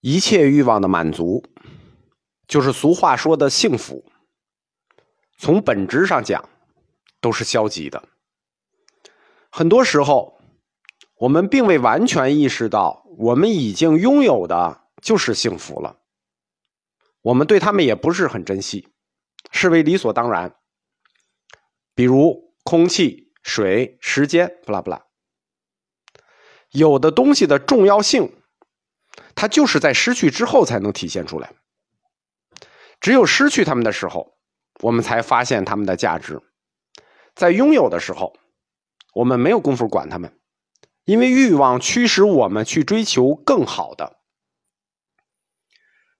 一切欲望的满足，就是俗话说的幸福。从本质上讲，都是消极的。很多时候，我们并未完全意识到，我们已经拥有的就是幸福了。我们对他们也不是很珍惜，视为理所当然。比如空气、水、时间，不拉不拉。有的东西的重要性。它就是在失去之后才能体现出来。只有失去他们的时候，我们才发现他们的价值。在拥有的时候，我们没有功夫管他们，因为欲望驱使我们去追求更好的。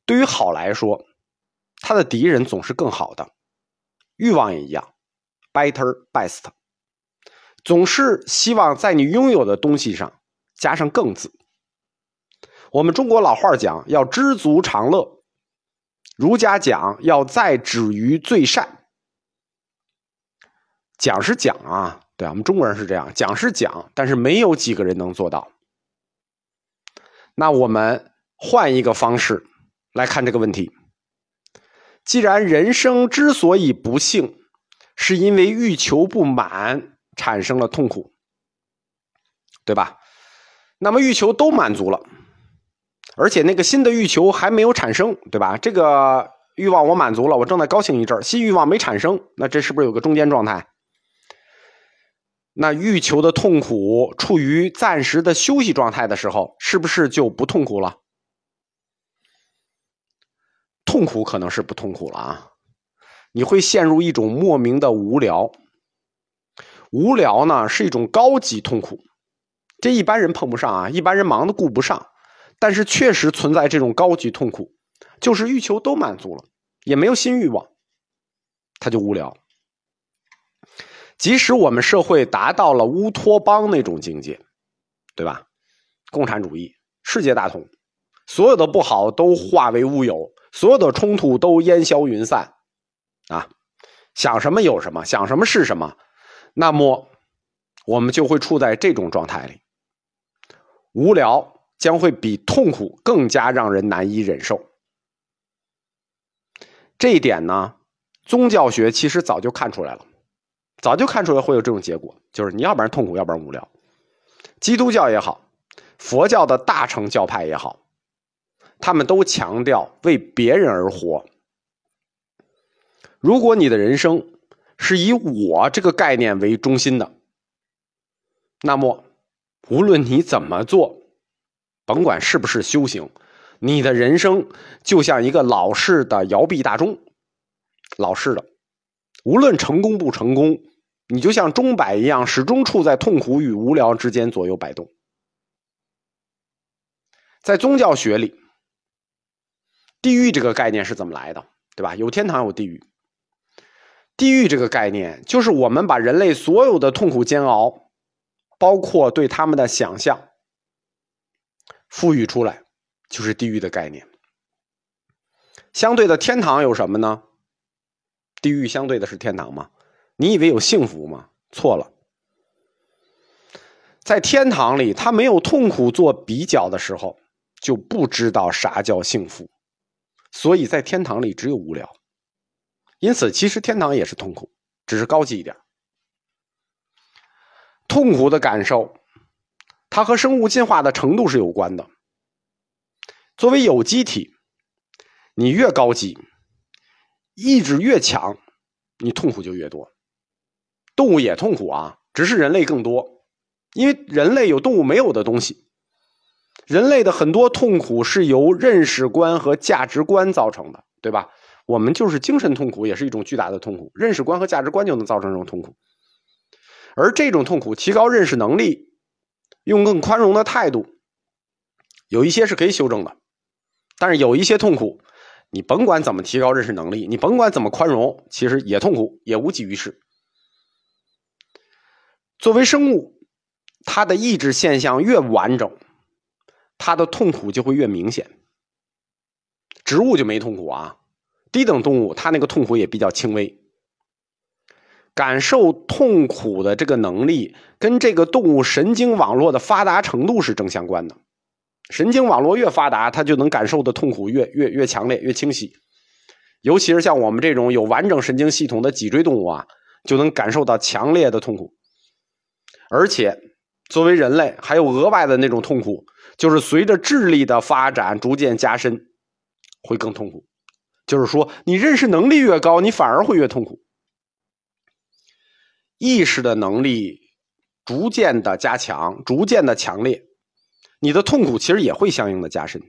对于好来说，他的敌人总是更好的。欲望也一样，better best，总是希望在你拥有的东西上加上“更”字。我们中国老话讲要知足常乐，儒家讲要在止于最善。讲是讲啊，对啊，我们中国人是这样讲是讲，但是没有几个人能做到。那我们换一个方式来看这个问题：既然人生之所以不幸，是因为欲求不满产生了痛苦，对吧？那么欲求都满足了。而且那个新的欲求还没有产生，对吧？这个欲望我满足了，我正在高兴一阵儿新欲望没产生，那这是不是有个中间状态？那欲求的痛苦处于暂时的休息状态的时候，是不是就不痛苦了？痛苦可能是不痛苦了啊，你会陷入一种莫名的无聊。无聊呢是一种高级痛苦，这一般人碰不上啊，一般人忙的顾不上。但是确实存在这种高级痛苦，就是欲求都满足了，也没有新欲望，他就无聊。即使我们社会达到了乌托邦那种境界，对吧？共产主义世界大同，所有的不好都化为乌有，所有的冲突都烟消云散，啊，想什么有什么，想什么是什么，那么我们就会处在这种状态里，无聊。将会比痛苦更加让人难以忍受。这一点呢，宗教学其实早就看出来了，早就看出来会有这种结果，就是你要不然痛苦，要不然无聊。基督教也好，佛教的大乘教派也好，他们都强调为别人而活。如果你的人生是以我这个概念为中心的，那么无论你怎么做。甭管是不是修行，你的人生就像一个老式的摇臂大钟，老式的，无论成功不成功，你就像钟摆一样，始终处在痛苦与无聊之间左右摆动。在宗教学里，地狱这个概念是怎么来的？对吧？有天堂，有地狱。地狱这个概念，就是我们把人类所有的痛苦煎熬，包括对他们的想象。赋予出来就是地狱的概念。相对的天堂有什么呢？地狱相对的是天堂吗？你以为有幸福吗？错了。在天堂里，他没有痛苦做比较的时候，就不知道啥叫幸福。所以在天堂里只有无聊。因此，其实天堂也是痛苦，只是高级一点。痛苦的感受。它和生物进化的程度是有关的。作为有机体，你越高级，意志越强，你痛苦就越多。动物也痛苦啊，只是人类更多，因为人类有动物没有的东西。人类的很多痛苦是由认识观和价值观造成的，对吧？我们就是精神痛苦，也是一种巨大的痛苦。认识观和价值观就能造成这种痛苦，而这种痛苦提高认识能力。用更宽容的态度，有一些是可以修正的，但是有一些痛苦，你甭管怎么提高认识能力，你甭管怎么宽容，其实也痛苦，也无济于事。作为生物，它的意志现象越完整，它的痛苦就会越明显。植物就没痛苦啊，低等动物它那个痛苦也比较轻微。感受痛苦的这个能力，跟这个动物神经网络的发达程度是正相关的。神经网络越发达，它就能感受的痛苦越越越强烈、越清晰。尤其是像我们这种有完整神经系统的脊椎动物啊，就能感受到强烈的痛苦。而且，作为人类，还有额外的那种痛苦，就是随着智力的发展逐渐加深，会更痛苦。就是说，你认识能力越高，你反而会越痛苦。意识的能力逐渐的加强，逐渐的强烈，你的痛苦其实也会相应的加深。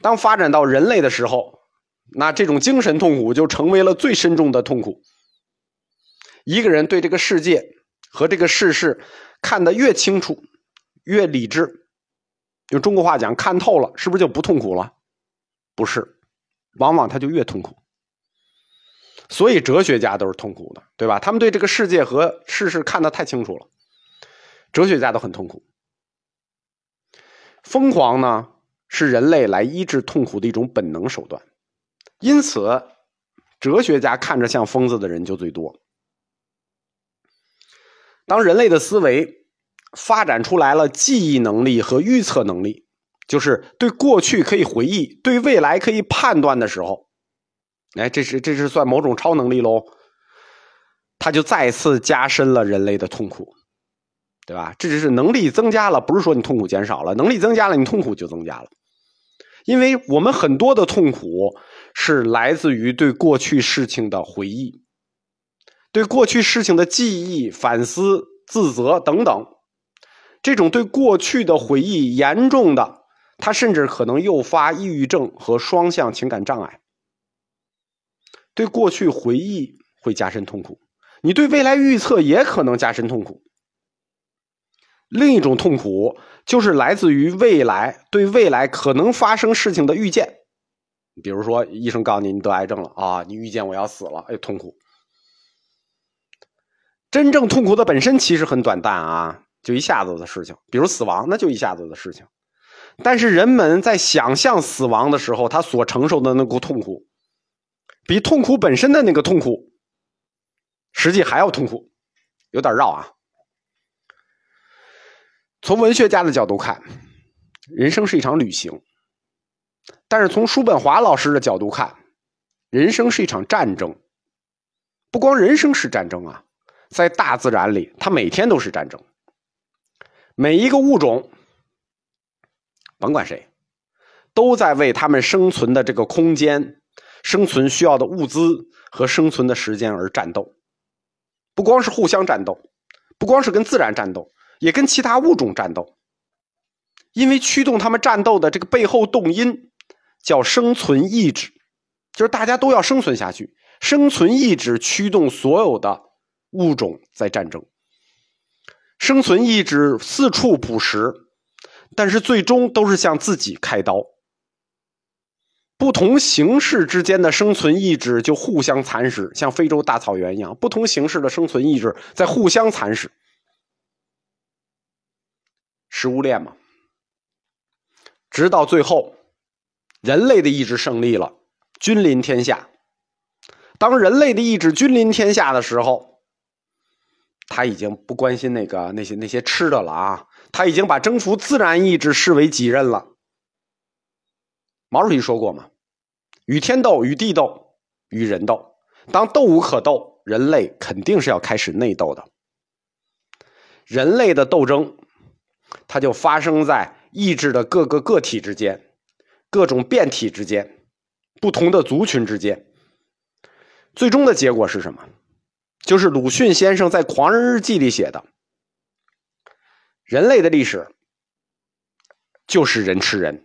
当发展到人类的时候，那这种精神痛苦就成为了最深重的痛苦。一个人对这个世界和这个世事看得越清楚，越理智，用中国话讲，看透了，是不是就不痛苦了？不是，往往他就越痛苦。所以哲学家都是痛苦的，对吧？他们对这个世界和世事看得太清楚了，哲学家都很痛苦。疯狂呢，是人类来医治痛苦的一种本能手段，因此，哲学家看着像疯子的人就最多。当人类的思维发展出来了记忆能力和预测能力，就是对过去可以回忆，对未来可以判断的时候。哎，这是这是算某种超能力喽？他就再次加深了人类的痛苦，对吧？这只是能力增加了，不是说你痛苦减少了。能力增加了，你痛苦就增加了。因为我们很多的痛苦是来自于对过去事情的回忆，对过去事情的记忆、反思、自责等等。这种对过去的回忆严重的，它甚至可能诱发抑郁症和双向情感障碍。对过去回忆会加深痛苦，你对未来预测也可能加深痛苦。另一种痛苦就是来自于未来对未来可能发生事情的预见，比如说医生告诉你你得癌症了啊，你预见我要死了，哎，痛苦。真正痛苦的本身其实很短暂啊，就一下子的事情，比如死亡，那就一下子的事情。但是人们在想象死亡的时候，他所承受的那股痛苦。比痛苦本身的那个痛苦，实际还要痛苦，有点绕啊。从文学家的角度看，人生是一场旅行；但是从叔本华老师的角度看，人生是一场战争。不光人生是战争啊，在大自然里，它每天都是战争。每一个物种，甭管谁，都在为他们生存的这个空间。生存需要的物资和生存的时间而战斗，不光是互相战斗，不光是跟自然战斗，也跟其他物种战斗。因为驱动他们战斗的这个背后动因叫生存意志，就是大家都要生存下去。生存意志驱动所有的物种在战争，生存意志四处捕食，但是最终都是向自己开刀。不同形式之间的生存意志就互相蚕食，像非洲大草原一样，不同形式的生存意志在互相蚕食，食物链嘛。直到最后，人类的意志胜利了，君临天下。当人类的意志君临天下的时候，他已经不关心那个那些那些吃的了啊，他已经把征服自然意志视为己任了。毛主席说过嘛：“与天斗，与地斗，与人斗。当斗无可斗，人类肯定是要开始内斗的。人类的斗争，它就发生在意志的各个个体之间、各种变体之间、不同的族群之间。最终的结果是什么？就是鲁迅先生在《狂人日记》里写的：人类的历史就是人吃人。”